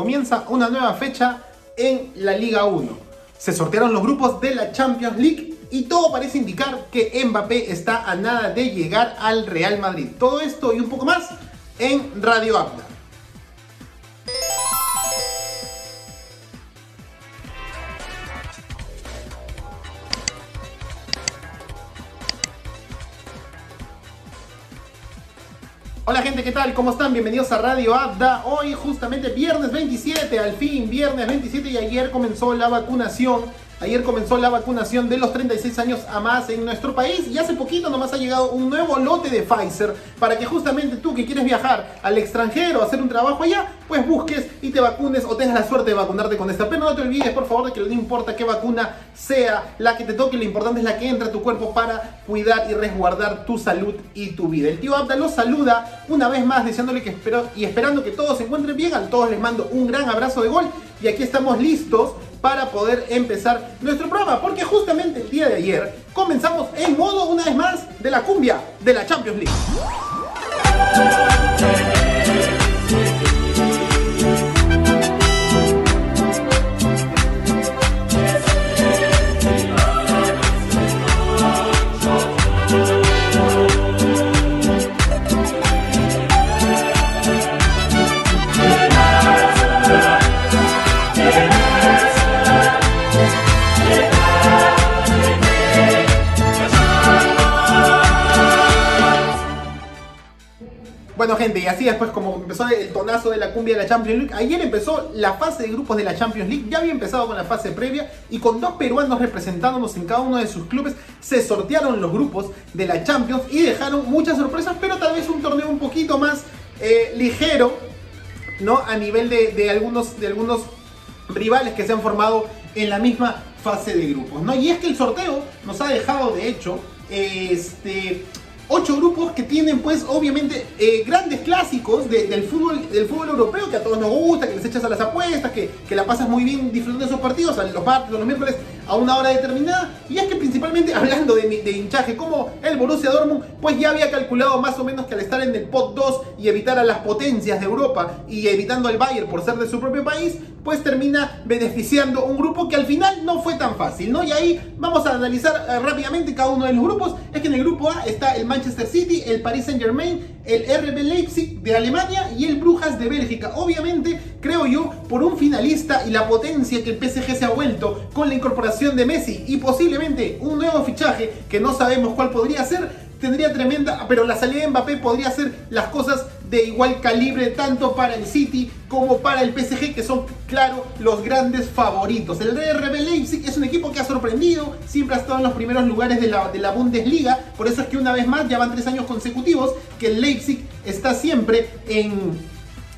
comienza una nueva fecha en la Liga 1. Se sortearon los grupos de la Champions League y todo parece indicar que Mbappé está a nada de llegar al Real Madrid. Todo esto y un poco más en Radio Abda. ¿Qué tal? ¿Cómo están? Bienvenidos a Radio Abda. Hoy justamente viernes 27, al fin viernes 27 y ayer comenzó la vacunación Ayer comenzó la vacunación de los 36 años a más en nuestro país y hace poquito nomás ha llegado un nuevo lote de Pfizer para que justamente tú que quieres viajar al extranjero, hacer un trabajo allá, pues busques y te vacunes o tengas la suerte de vacunarte con esta. Pero no te olvides, por favor, de que no importa qué vacuna sea la que te toque, lo importante es la que entra a tu cuerpo para cuidar y resguardar tu salud y tu vida. El tío Abda los saluda una vez más, deseándole que espero y esperando que todos se encuentren bien. A todos les mando un gran abrazo de gol y aquí estamos listos para poder empezar nuestro programa, porque justamente el día de ayer comenzamos en modo una vez más de la cumbia de la Champions League. Así después como empezó el tonazo de la cumbia de la Champions League, ayer empezó la fase de grupos de la Champions League, ya había empezado con la fase previa y con dos peruanos representándonos en cada uno de sus clubes, se sortearon los grupos de la Champions y dejaron muchas sorpresas, pero tal vez un torneo un poquito más eh, ligero, ¿no? A nivel de, algunos, de algunos rivales que se han formado en la misma fase de grupos, ¿no? Y es que el sorteo nos ha dejado, de hecho, este ocho grupos que tienen pues obviamente eh, grandes clásicos del, fútbol, del fútbol europeo que a todos nos gusta, que les echas a las apuestas, que, que la pasas muy bien disfrutando de esos partidos, los martes o los miércoles a una hora determinada. Y es que principalmente hablando de, hinchaje, como el Borussia Dortmund pues ya había calculado más o menos que al estar en el pot 2 y evitar a las potencias de Europa y evitando al Bayern por ser de su propio país, pues termina beneficiando un grupo que al final no fue tan fácil, ¿no? Y ahí vamos a analizar eh, rápidamente cada uno de los grupos. Es que en el grupo A está el Manchester City, el Paris Saint Germain, el RB Leipzig de Alemania y el Brujas de Bélgica. Obviamente, creo yo, por un finalista y la potencia que el PSG se ha vuelto con la incorporación de Messi y posiblemente un nuevo fichaje que no sabemos cuál podría ser, tendría tremenda, pero la salida de Mbappé podría hacer las cosas de igual calibre tanto para el City como para el PSG, que son, claro, los grandes favoritos. El RB Leipzig es un equipo que ha sorprendido, siempre ha estado en los primeros lugares de la, de la Bundesliga, por eso es que una vez más, ya van tres años consecutivos, que el Leipzig está siempre en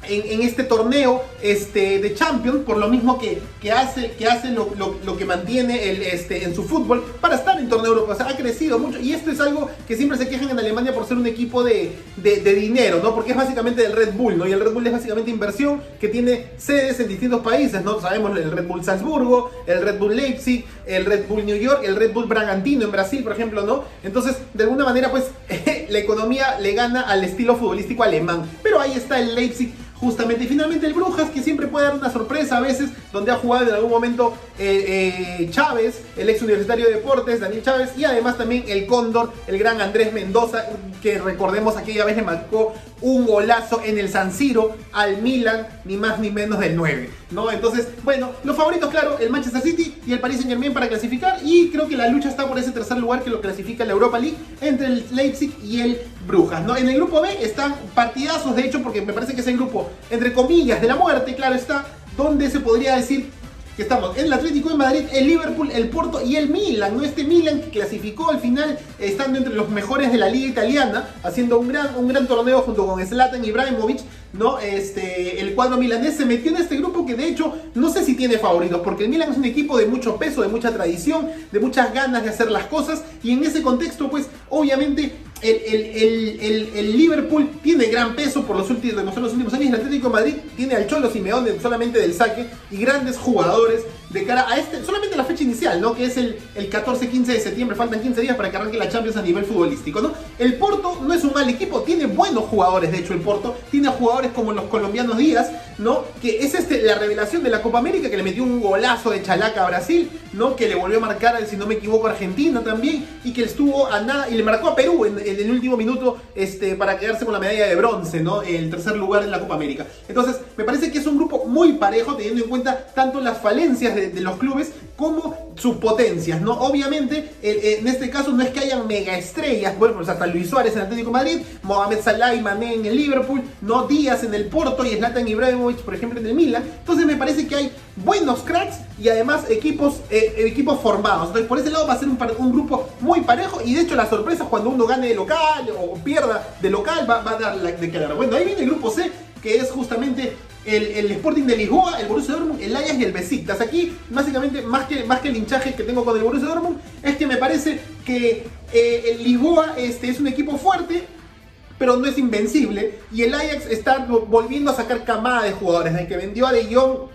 en, este torneo este, de Champions, por lo mismo que, que hace, que hace lo, lo, que mantiene el, este, en su fútbol para estar en torneo europeo. O sea, ha crecido mucho y esto es algo que siempre se quejan en Alemania por ser un equipo de, de, dinero, ¿no? Porque es básicamente del Red Bull, ¿no? Y el Red Bull es básicamente inversión que tiene sedes en distintos países, ¿no? Sabemos el Red Bull Salzburgo, el Red Bull Leipzig, el Red Bull New York, el Red Bull Bragantino en Brasil, por ejemplo, ¿no? Entonces, de alguna manera, pues, la economía le gana al estilo futbolístico alemán. Pero ahí está el Leipzig justamente. Y finalmente el Brujas, que siempre puede dar una sorpresa a veces, donde ha jugado en algún momento eh, eh, Chávez, el ex universitario de deportes, Daniel Chávez, y además también el Cóndor, el gran Andrés Mendoza, que recordemos aquella vez le marcó un golazo en el San Siro al Milan, ni más ni menos del 9. ¿no? Entonces, bueno, los favoritos, claro, el Manchester City y el Paris Saint Germain para clasificar. Y creo que la lucha está por ese tercer lugar que lo clasifica la Europa League entre el Leipzig y el Brujas. ¿no? En el grupo B están partidazos, de hecho, porque me parece que es el grupo, entre comillas, de la muerte, claro está, donde se podría decir que estamos en el Atlético de Madrid, el Liverpool, el Porto y el Milan, ¿no? Este Milan que clasificó al final estando entre los mejores de la liga italiana, haciendo un gran, un gran torneo junto con Zlatan Ibrahimovic, ¿no? Este, el cuadro milanés se metió en este grupo que de hecho no sé si tiene favoritos, porque el Milan es un equipo de mucho peso, de mucha tradición, de muchas ganas de hacer las cosas, y en ese contexto, pues, obviamente el, Liverpool tiene gran peso por los últimos, los últimos años. El Atlético Madrid tiene al Cholo Simeone solamente del saque y grandes jugadores de cara a este, solamente la fecha inicial, ¿no? Que es el, el 14-15 de septiembre, faltan 15 días para que arranque la Champions a nivel futbolístico, ¿no? El Porto no es un mal equipo, tiene buenos jugadores, de hecho el Porto, tiene jugadores como los colombianos Díaz, ¿no? Que es este, la revelación de la Copa América, que le metió un golazo de chalaca a Brasil, ¿no? Que le volvió a marcar, si no me equivoco, a Argentina también, y que estuvo a nada, y le marcó a Perú en, el último minuto este, para quedarse con la medalla de bronce, ¿no? El tercer lugar en la Copa América. Entonces, me parece que es un grupo muy parejo, teniendo en cuenta tanto las falencias de, los clubes como sus potencias, ¿no? Obviamente, en este caso no es que hayan mega estrellas, bueno, pues hasta Luis Suárez en Atlético Madrid, Mohamed Salah y Mané en el Liverpool, no Díaz en el Porto y Zlatan Ibrahimovic, por ejemplo, en el Milan. Entonces me parece que hay buenos cracks y además equipos, eh, equipos formados. Entonces por ese lado va a ser un, grupo muy parejo y de hecho las sorpresas cuando uno gane de local o pierda de local va, a dar la, de quedar. Bueno, ahí viene el grupo C que es justamente el, Sporting de Lisboa, el Borussia Dortmund, el Ajax y el Besiktas. Aquí, básicamente, más que, más que el hinchaje que tengo con el Borussia Dortmund, es que me parece que eh, el Lisboa este, es un equipo fuerte, pero no es invencible. Y el Ajax está volviendo a sacar camada de jugadores. Desde que vendió a De Jong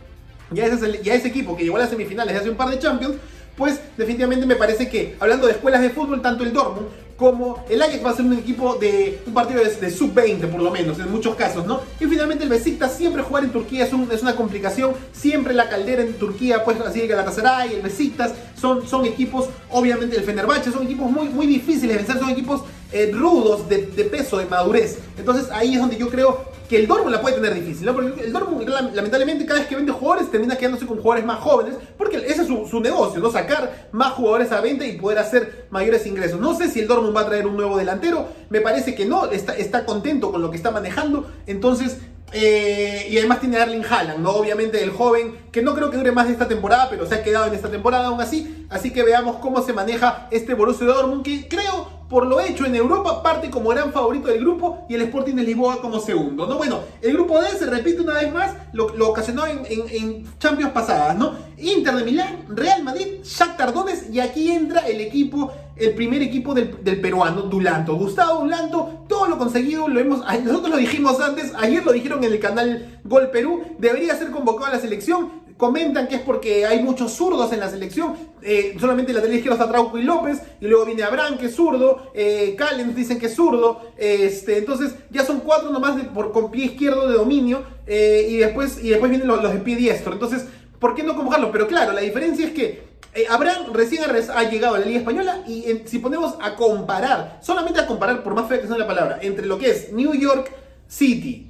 y a ese, equipo que llegó a las semifinales hace un par de Champions, pues definitivamente me parece que, hablando de escuelas de fútbol, tanto el Dortmund como el Ajax va a ser un equipo de un partido de, sub-20 por lo menos, en muchos casos, ¿no? Y finalmente el Besiktas siempre jugar en Turquía es, es, una complicación, siempre la caldera en Turquía, pues así el Galatasaray, el Besiktas, son, son equipos, obviamente el Fenerbahce, son equipos muy, muy difíciles de vencer, son equipos eh, rudos de, peso, de madurez. Entonces ahí es donde yo creo que el Dortmund la puede tener difícil, ¿no? Porque el Dortmund, lamentablemente, cada vez que vende jugadores, termina quedándose con jugadores más jóvenes, porque ese es su, negocio, ¿no? Sacar más jugadores a venta y poder hacer mayores ingresos. No sé si el Dortmund va a traer un nuevo delantero, me parece que no, está, está contento con lo que está manejando, entonces eh, y además tiene a Erling Haaland, ¿no? Obviamente el joven, que no creo que dure más de esta temporada, pero se ha quedado en esta temporada aún así. Así que veamos cómo se maneja este Borussia Dortmund, que creo por lo hecho en Europa, parte como gran favorito del grupo y el Sporting de Lisboa como segundo, ¿no? Bueno, el grupo D se repite una vez más, lo, ocasionó en, en, Champions pasadas, ¿no? Inter de Milán, Real Madrid, Shakhtar Donetsk y aquí entra el equipo, el primer equipo del, peruano, Dulanto. Gustavo Dulanto, todo lo conseguido, lo hemos, nosotros lo dijimos antes, ayer lo dijeron en el canal Gol Perú, debería ser convocado a la selección, Comentan que es porque hay muchos zurdos en la selección. Eh, solamente la tele izquierda está Trauco y López. Y luego viene Abraham, que es zurdo. Eh, Callens dicen que es zurdo. Este, entonces ya son cuatro nomás por, con pie izquierdo de dominio. Eh, y, después, y después vienen los, de pie diestro. Entonces, ¿por qué no convocarlo? Pero claro, la diferencia es que Abraham recién ha llegado a la Liga Española y si ponemos a comparar, solamente a comparar, por más fea que sea la palabra, entre lo que es New York City,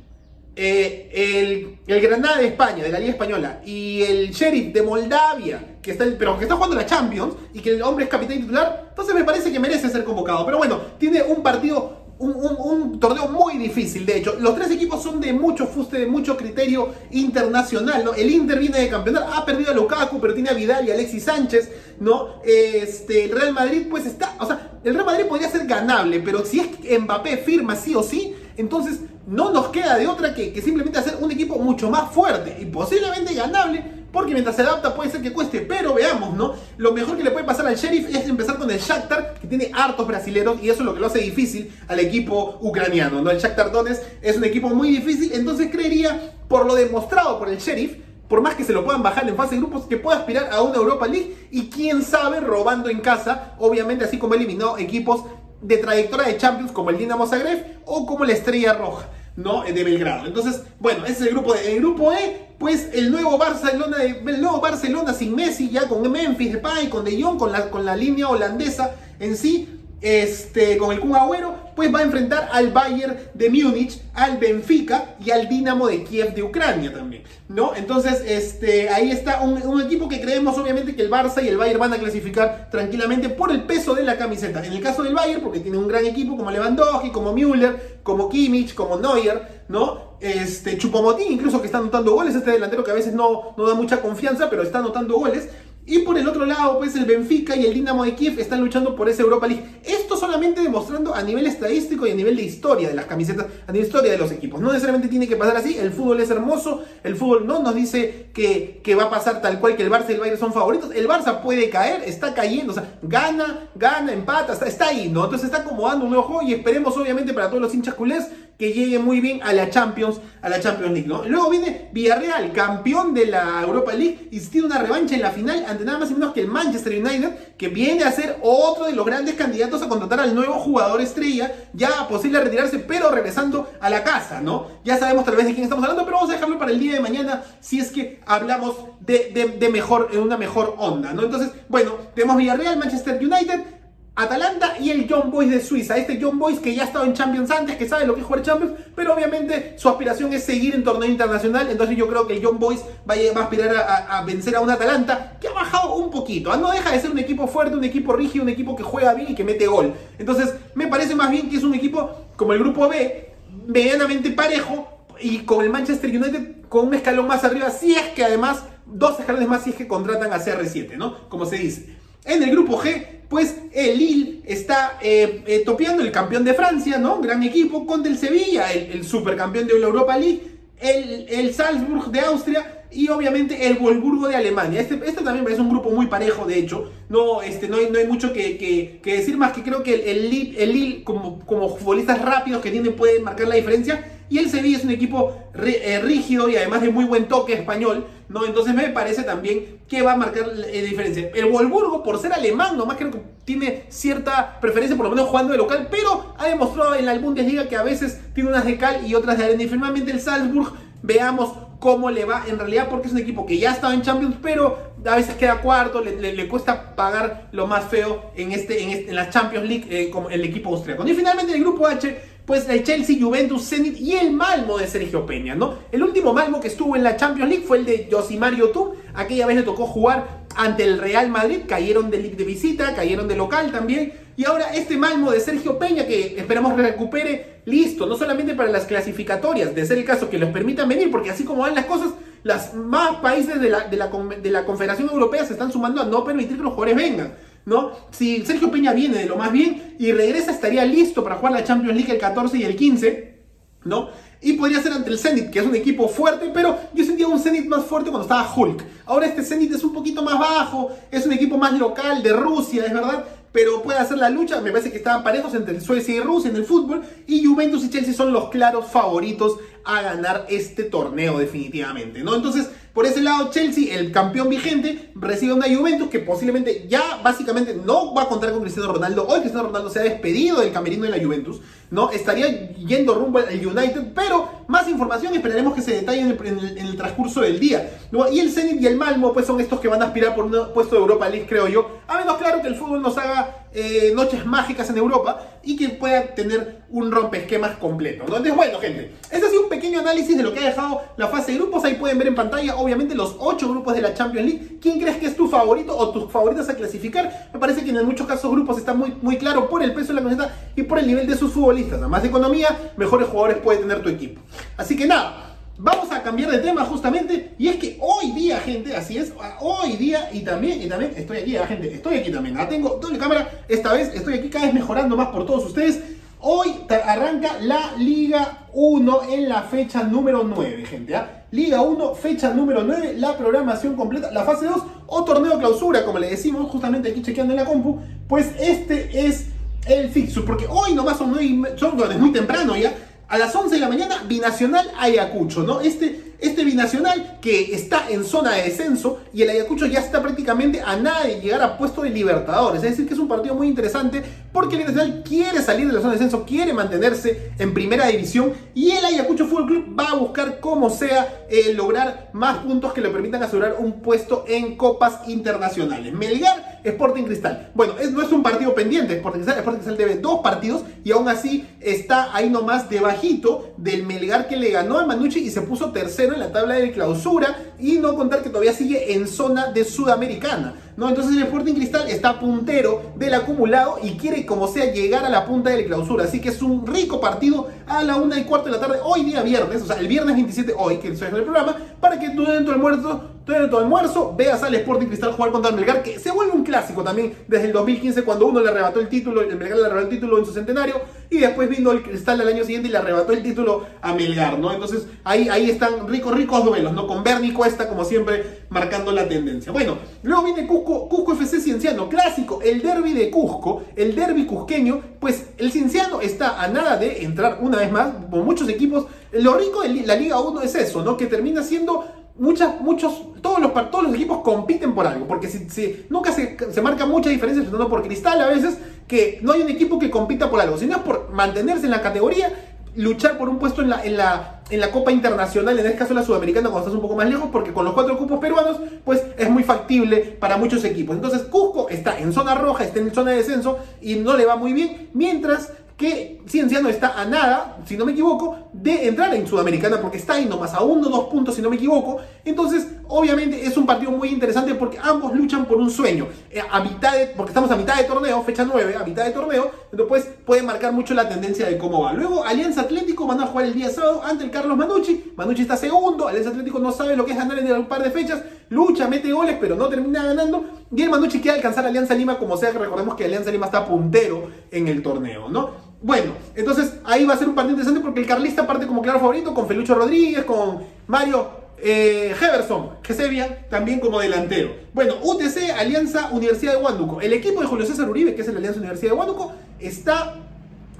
eh, el, el, Granada de España, de la Liga Española, y el Sheriff de Moldavia, que está, pero que está jugando la Champions, y que el hombre es capitán titular, entonces me parece que merece ser convocado. Pero bueno, tiene un partido un, torneo muy difícil, de hecho. Los tres equipos son de mucho fuste, de mucho criterio internacional, ¿no? El Inter viene de campeonar, ha perdido a Lukaku, pero tiene a Vidal y Alexis Sánchez, ¿no? Este, el Real Madrid, pues está, o sea, el Real Madrid podría ser ganable, pero si es que Mbappé firma sí o sí, entonces no nos queda de otra que, simplemente hacer un equipo mucho más fuerte y posiblemente ganable, porque mientras se adapta puede ser que cueste, pero veamos, ¿no? Lo mejor que le puede pasar al Sheriff es empezar con el Shakhtar, que tiene hartos brasileros, y eso es lo que lo hace difícil al equipo ucraniano, ¿no? El Shakhtar Donetsk es un equipo muy difícil, entonces creería, por lo demostrado por el Sheriff, por más que se lo puedan bajar en fase de grupos, que pueda aspirar a una Europa League y quién sabe robando en casa, obviamente así como eliminó equipos de trayectoria de Champions como el Dinamo Zagreb o como la Estrella Roja. ¿No? de Belgrado. Entonces, bueno, ese es el grupo de, el grupo E, pues el nuevo Barcelona, el nuevo Barcelona sin Messi, ya con Memphis, Depay, con De Jong, con la, con la línea holandesa en sí, este, con el Kun Agüero, pues va a enfrentar al Bayern de Múnich, al Benfica y al Dinamo de Kiev de Ucrania también, ¿no? Entonces, este, ahí está un, equipo que creemos obviamente que el Barça y el Bayern van a clasificar tranquilamente por el peso de la camiseta. En el caso del Bayern, porque tiene un gran equipo como Lewandowski, como Müller, como Kimmich, como Neuer, ¿no? Este, Chupomotín incluso que está anotando goles, este delantero que a veces no, no da mucha confianza, pero está anotando goles. Y por el otro lado, pues el Benfica y el Dinamo de Kiev están luchando por esa Europa League. Esto solamente demostrando a nivel estadístico y a nivel de historia de las camisetas, a nivel de historia de los equipos. No necesariamente tiene que pasar así. El fútbol es hermoso. El fútbol no nos dice que, que va a pasar tal cual que el Barça y el Bayern son favoritos. El Barça puede caer, está cayendo. O sea, gana, gana, empata, está, ahí, ¿no? Entonces está acomodando un juego y esperemos, obviamente, para todos los hinchas culés que llegue muy bien a la Champions, a la Champions League, ¿no? Luego viene Villarreal, campeón de la Europa League, y tiene una revancha en la final nada más y menos que el Manchester United, que viene a ser otro de los grandes candidatos a contratar al nuevo jugador estrella, ya posible retirarse, pero regresando a la casa, ¿no? Ya sabemos tal vez de quién estamos hablando, pero vamos a dejarlo para el día de mañana si es que hablamos de, de mejor, en una mejor onda, ¿no? Entonces, bueno, tenemos Villarreal, Manchester United, Atalanta y el John Boys de Suiza. Este John Boys que ya ha estado en Champions antes, que sabe lo que es jugar Champions, pero obviamente su aspiración es seguir en torneo internacional. Entonces yo creo que el John Boys va a, aspirar a, vencer a un Atalanta que ha bajado un poquito. Ah, no deja de ser un equipo fuerte, un equipo rígido, un equipo que juega bien y que mete gol. Entonces me parece más bien que es un equipo como el grupo B, medianamente parejo y con el Manchester United con un escalón más arriba, si es que además dos escalones más si es que contratan a CR7, ¿no? Como se dice. En el grupo G, pues el Lille está eh, eh, topeando el campeón de Francia, ¿no? Gran equipo, con el Sevilla, el, supercampeón de la Europa League, el, el, Salzburg de Austria y obviamente el Wolfsburgo de Alemania. Este, este también es un grupo muy parejo, de hecho. No, este, no, hay, no hay mucho que, decir más que creo que el, Lille, el Lille como, como futbolistas rápidos que tienen pueden marcar la diferencia. Y el Sevilla es un equipo eh, rígido y además de muy buen toque español, ¿no? Entonces me parece también que va a marcar la eh, diferencia. El Wolfsburgo, por ser alemán, nomás creo que tiene cierta preferencia, por lo menos jugando de local, pero ha demostrado en la Bundesliga que a veces tiene unas de cal y otras de arena. Y finalmente el Salzburg, veamos cómo le va en realidad, porque es un equipo que ya estaba en Champions, pero a veces queda cuarto, le, cuesta pagar lo más feo en, este, en, este, la Champions League eh, como el equipo austriaco. Y finalmente el grupo H, pues el Chelsea, Juventus, Zenit y el Malmo de Sergio Peña, ¿no? El último Malmo que estuvo en la Champions League fue el de Josimario Tu, aquella vez le tocó jugar ante el Real Madrid, cayeron de, de visita, cayeron de local también, y ahora este Malmo de Sergio Peña que esperamos recupere, listo, no solamente para las clasificatorias, de ser el caso que los permitan venir, porque así como van las cosas, las más países de la, de la, de la Confederación Europea se están sumando a no permitir que los jugadores vengan. ¿No? Si Sergio Peña viene de lo más bien y regresa, estaría listo para jugar la Champions League el 14 y el 15, ¿no? Y podría ser ante el Zenit, que es un equipo fuerte, pero yo sentía un Zenit más fuerte cuando estaba Hulk. Ahora este Zenit es un poquito más bajo, es un equipo más local, de Rusia, es verdad, pero puede hacer la lucha. Me parece que estaban parejos entre Suecia y Rusia en el fútbol. Y Juventus y Chelsea son los claros favoritos a ganar este torneo definitivamente, ¿no? Entonces, por ese lado, Chelsea, el campeón vigente, recibe una Juventus que posiblemente ya básicamente no va a contar con Cristiano Ronaldo. Hoy Cristiano Ronaldo se ha despedido del camerino de la Juventus, ¿no? Estaría yendo rumbo al United, pero más información esperaremos que se detalle en el, transcurso del día. Y el Zenit y el Malmo, pues son estos que van a aspirar por un puesto de Europa League, creo yo. A menos claro que el fútbol nos haga eh, noches mágicas en Europa y que pueda tener un rompesquemas completo. Entonces, bueno, gente, este ha sido un pequeño análisis de lo que ha dejado la fase de grupos. Ahí pueden ver en pantalla, obviamente, los 8 grupos de la Champions League. ¿Quién crees que es tu favorito o tus favoritos a clasificar? Me parece que en muchos casos grupos está muy, muy claro por el peso de la camiseta y por el nivel de sus futbolistas. Más economía, mejores jugadores puede tener tu equipo. Así que nada. Vamos a cambiar de tema justamente y es que hoy día, gente, así es, hoy día y también, y también estoy aquí, ah, gente, estoy aquí también, ah, tengo doble cámara, esta vez estoy aquí cada vez mejorando más por todos ustedes. Hoy arranca la Liga 1 en la fecha número 9, gente. ¿ah? Liga 1, fecha número 9, la programación completa, la fase 2 o torneo clausura, como le decimos justamente aquí chequeando en la compu. Pues este es el fixture, porque hoy nomás son, son es muy temprano ya a las 11 de la mañana, Binacional Ayacucho, ¿no? Este, este Binacional que está en zona de descenso y el Ayacucho ya está prácticamente a nada de llegar a puesto de Libertadores. Es decir, que es un partido muy interesante porque el Binacional quiere salir de la zona de descenso, quiere mantenerse en primera división y el Ayacucho Fútbol Club va a buscar como sea eh, lograr más puntos que le permitan asegurar un puesto en copas internacionales. Melgar Sporting Cristal. Bueno, es, no es un partido pendiente, Sporting Cristal. Sporting Cristal debe dos partidos y aún así está ahí nomás debajito del Melgar que le ganó a Manucci y se puso tercero en la tabla de clausura y no contar que todavía sigue en zona de Sudamericana. ¿no? Entonces el Sporting Cristal está puntero del acumulado y quiere como sea llegar a la punta de la clausura. Así que es un rico partido a la una y cuarto de la tarde, hoy día viernes, o sea, el viernes 27, hoy que es el programa, para que tú dentro del muerto en tu almuerzo, veas al Sporting Cristal jugar contra el Melgar, que se vuelve un clásico también desde el 2015 cuando uno le arrebató el título, el Melgar le arrebató el título en su centenario y después vino el Cristal al año siguiente y le arrebató el título a Melgar, ¿no? Entonces ahí, ahí están ricos, ricos duelos, ¿no? Con Bernie Cuesta como siempre marcando la tendencia. Bueno, luego viene Cusco, Cusco FC Cienciano, clásico, el derby de Cusco, el derby cusqueño, pues el Cienciano está a nada de entrar una vez más, como muchos equipos. Lo rico de la Liga 1 es eso, ¿no? Que termina siendo muchas, muchos, todos los, todos los equipos compiten por algo, porque si, nunca se, se, marca mucha diferencia, sobre por cristal a veces, que no hay un equipo que compita por algo, sino es por mantenerse en la categoría, luchar por un puesto en la, en la, en la Copa Internacional, en este caso la Sudamericana, cuando estás un poco más lejos, porque con los cuatro cupos peruanos, pues es muy factible para muchos equipos. Entonces, Cusco está en zona roja, está en zona de descenso y no le va muy bien, mientras que Cienciano está a nada, si no me equivoco, de entrar en Sudamericana porque está ahí nomás a uno o dos puntos, si no me equivoco. Entonces, obviamente es un partido muy interesante porque ambos luchan por un sueño. Eh, a mitad porque estamos a mitad de torneo, fecha 9, a mitad de torneo, entonces puede marcar mucho la tendencia de cómo va. Luego, Alianza Atlético van a jugar el día sábado ante el Carlos Manucci. Manucci está segundo, Alianza Atlético no sabe lo que es ganar en un par de fechas, lucha, mete goles, pero no termina ganando. Y el Manucci quiere alcanzar a Alianza Lima como sea, recordemos que Alianza Lima está puntero en el torneo, ¿no? Bueno, entonces ahí va a ser un partido interesante porque el carlista parte como claro favorito con Felucho Rodríguez, con Mario eh, Heverson, que se veía también como delantero. Bueno, UTC, Alianza Universidad de Huánuco. El equipo de Julio César Uribe, que es el Alianza Universidad de Huánuco, está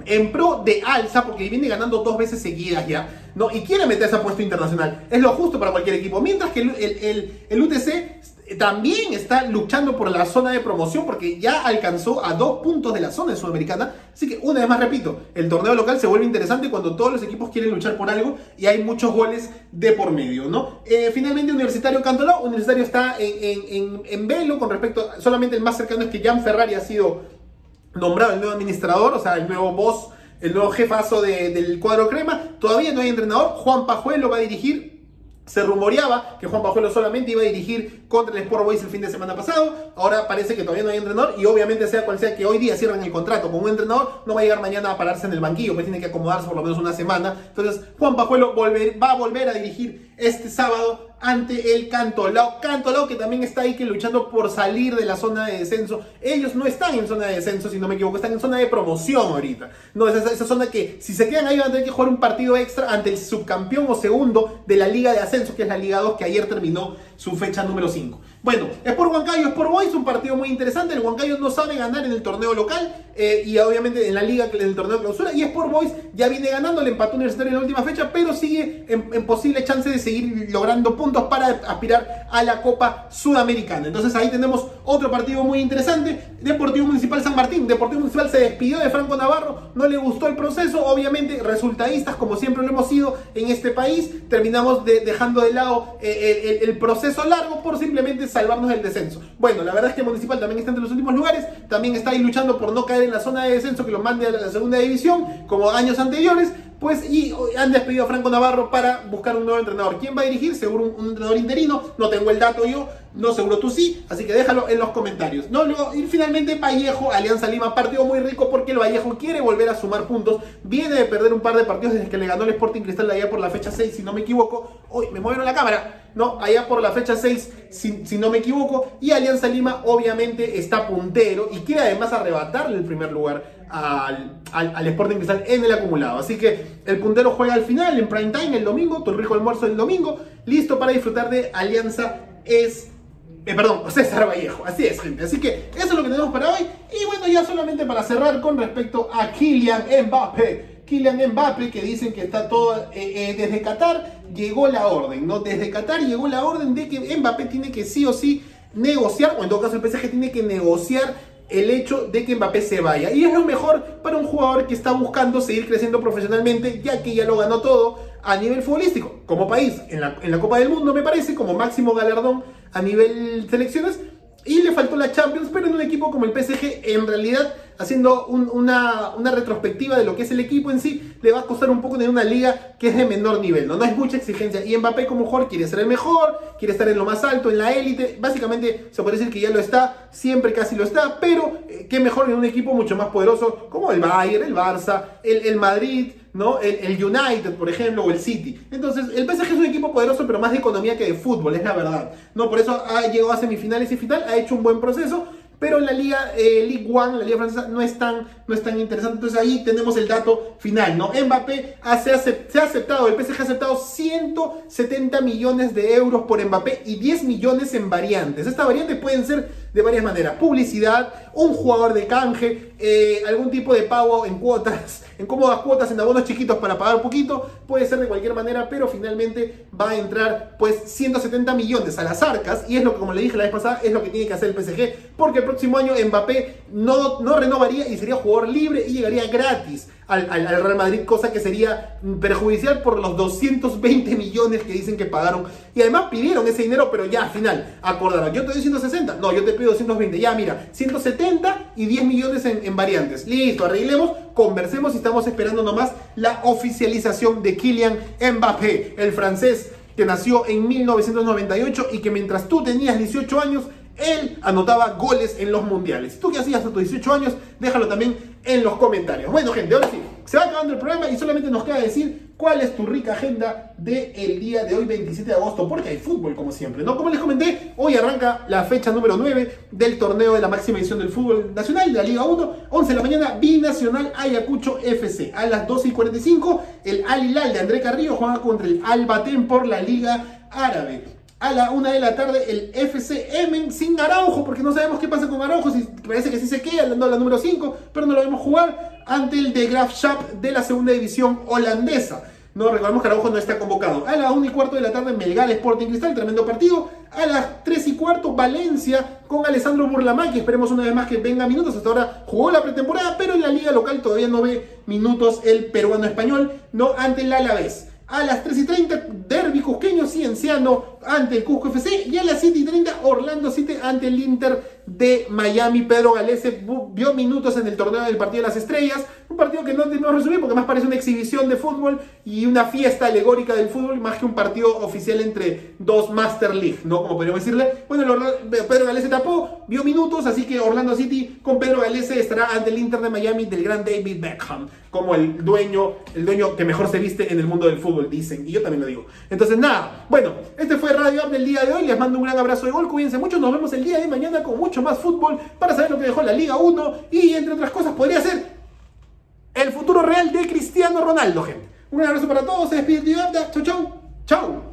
en pro de alza porque viene ganando dos veces seguidas ya, ¿no? Y quiere meterse a puesto internacional. Es lo justo para cualquier equipo. Mientras que el UTC también está luchando por la zona de promoción porque ya alcanzó a dos puntos de la zona sudamericana. Así que una vez más repito, el torneo local se vuelve interesante cuando todos los equipos quieren luchar por algo y hay muchos goles de por medio, ¿no? Eh, finalmente Universitario Cantolao, Universitario está en, velo con respecto, solamente el más cercano es que Jan Ferrari ha sido nombrado el nuevo administrador, o sea, el nuevo boss, el nuevo jefazo del cuadro crema. Todavía no hay entrenador, Juan Pajuelo va a dirigir se rumoreaba que Juan Pajuelo solamente iba a dirigir contra el Sport Boys el fin de semana pasado. Ahora parece que todavía no hay entrenador y obviamente sea cual sea que hoy día cierren el contrato con un entrenador, no va a llegar mañana a pararse en el banquillo, pues tiene que acomodarse por lo menos una semana. Entonces Juan Pajuelo va a volver a dirigir este sábado ante el Cantolao. Cantolao que también está ahí que luchando por salir de la zona de descenso. Ellos no están en zona de descenso, si no me equivoco, están en zona de promoción ahorita. No, es esa, esa zona que si se quedan ahí van a tener que jugar un partido extra ante el subcampeón o segundo de la Liga de Ascenso, que es la Liga 2, que ayer terminó su fecha número 5. Bueno, es por Huancayo, es por Boys, un partido muy interesante. El Huancayo no sabe ganar en el torneo local eh, y obviamente en la liga, en el torneo clausura. Y es por Boys ya viene ganando, le empató Universitario en la última fecha, pero sigue en, posible chance de seguir logrando puntos para aspirar a la Copa Sudamericana. Entonces ahí tenemos otro partido muy interesante. Deportivo Municipal San Martín. Deportivo Municipal se despidió de Franco Navarro, no le gustó el proceso. Obviamente, resultadistas, como siempre lo hemos sido en este país, terminamos dejando de lado eh, el proceso largo por simplemente salvarnos del descenso. Bueno, la verdad es que Municipal también está entre los últimos lugares, también está ahí luchando por no caer en la zona de descenso que lo mande a la segunda división, como años anteriores, pues y han despedido a Franco Navarro para buscar un nuevo entrenador. ¿Quién va a dirigir? Seguro un, entrenador interino, no tengo el dato yo, no seguro tú sí, así que déjalo en los comentarios. No, luego, y finalmente Vallejo, Alianza Lima, partido muy rico porque el Vallejo quiere volver a sumar puntos, viene de perder un par de partidos desde que le ganó el Sporting Cristal allá por la fecha 6, si no me equivoco. Hoy me movieron la cámara, no, allá por la fecha 6, si, si no me equivoco, y Alianza Lima obviamente está puntero y quiere además arrebatarle el primer lugar al, al, Sporting Cristal en el acumulado. Así que el puntero juega al final, en prime time, el domingo, tu rico almuerzo el domingo, listo para disfrutar de Alianza es... Eh, perdón, César Vallejo, así es gente. Así que eso es lo que tenemos para hoy. Y bueno, ya solamente para cerrar con respecto a Kylian Mbappé. Kylian Mbappé, que dicen que está todo eh, eh, desde Qatar, llegó la orden, ¿no? Desde Qatar llegó la orden de que Mbappé tiene que sí o sí negociar, o en todo caso el PSG tiene que negociar el hecho de que Mbappé se vaya. Y es lo mejor para un jugador que está buscando seguir creciendo profesionalmente, ya que ya lo ganó todo a nivel futbolístico, como país, en la, Copa del Mundo me parece, como máximo galardón a nivel selecciones y le faltó la Champions, pero en un equipo como el PSG, en realidad, haciendo una, retrospectiva de lo que es el equipo en sí, le va a costar un poco tener una liga que es de menor nivel, ¿no? No hay mucha exigencia. Y Mbappé como jugador quiere ser el mejor, quiere estar en lo más alto, en la élite. Básicamente se puede decir que ya lo está, siempre casi lo está, pero eh, qué mejor en un equipo mucho más poderoso como el Bayern, el Barça, el, el Madrid, ¿no? El, United, por ejemplo, o el City. Entonces, el PSG es un equipo poderoso, pero más de economía que de fútbol, es la verdad. ¿no? Por eso ha llegado a semifinales y final, ha hecho un buen proceso. Pero la Liga eh, League One, la Liga Francesa, no es, tan, no es tan interesante. Entonces ahí tenemos el dato final, ¿no? Mbappé se, ha aceptado, el PSG ha aceptado 170 millones de euros por Mbappé y 10 millones en variantes. Estas variantes pueden ser de varias maneras. Publicidad, un jugador de canje, eh, algún tipo de pago en cuotas, en cómodas cuotas, en abonos chiquitos para pagar poquito, puede ser de cualquier manera, pero finalmente va a entrar pues 170 millones a las arcas y es lo que, como le dije la vez pasada, es lo que tiene que hacer el PSG, porque el próximo año Mbappé no, no renovaría y sería jugador libre y llegaría gratis al, Real Madrid, cosa que sería perjudicial por los 220 millones que dicen que pagaron. Y además pidieron ese dinero, pero ya al final acordaron, yo te doy 160, no, yo te pido 220, ya mira, 170 y 10 millones en, en variantes. Listo, arreglemos, conversemos y estamos esperando nomás la oficialización de Kylian Mbappé, el francés que nació en 1998 y que mientras tú tenías 18 años, él anotaba goles en los mundiales. ¿Tú qué hacías a tus 18 años? Déjalo también en los comentarios. Bueno, gente, ahora sí, se va acabando el programa y solamente nos queda decir cuál es tu rica agenda del día de hoy, 27 de agosto, porque hay fútbol, como siempre, ¿no? Como les comenté, hoy arranca la fecha número 9 del torneo de la máxima edición del fútbol nacional, de la Liga 1, 11 de la mañana, Binacional Ayacucho FC. A las 12 y 45, el Al Hilal de André Carrillo juega contra el Al por la Liga Árabe a la una de la tarde el FCM sin Araujo, porque no sabemos qué pasa con Araujo, si parece que sí se queda, dando la número 5, pero no lo vemos jugar ante el de Graafschap de la segunda división holandesa. No, recordemos que Araujo no está convocado. A la 1 y cuarto de la tarde, Melgar Sporting Cristal, tremendo partido. A las 3 y cuarto, Valencia con Alessandro Burlamá, que esperemos una vez más que venga minutos. Hasta ahora jugó la pretemporada, pero en la liga local todavía no ve minutos el peruano español, no ante el Alavés. A las 3 y 30, Derby Cusqueño Cienciano ante el Cusco FC. Y a las 7 y 30, Orlando City ante el Inter de Miami. Pedro Galese vio minutos en el torneo del Partido de las Estrellas. Un partido que no, no resumí porque más parece una exhibición de fútbol y una fiesta alegórica del fútbol más que un partido oficial entre dos Master League, ¿no? Como podríamos decirle. Bueno, Pedro Galese tapó, vio minutos, así que Orlando City con Pedro Galese estará ante el Inter de Miami del gran David Beckham como el dueño, el dueño que mejor se viste en el mundo del fútbol, dicen. Y yo también lo digo. Entonces, nada, bueno, este fue Radio Up del día de hoy. Les mando un gran abrazo de gol. Cuídense mucho. Nos vemos el día de mañana con más fútbol para saber lo que dejó la Liga 1 y, entre otras cosas, podría ser el futuro real de Cristiano Ronaldo, gente. Un abrazo para todos. Se despide Chau, chau. Chau.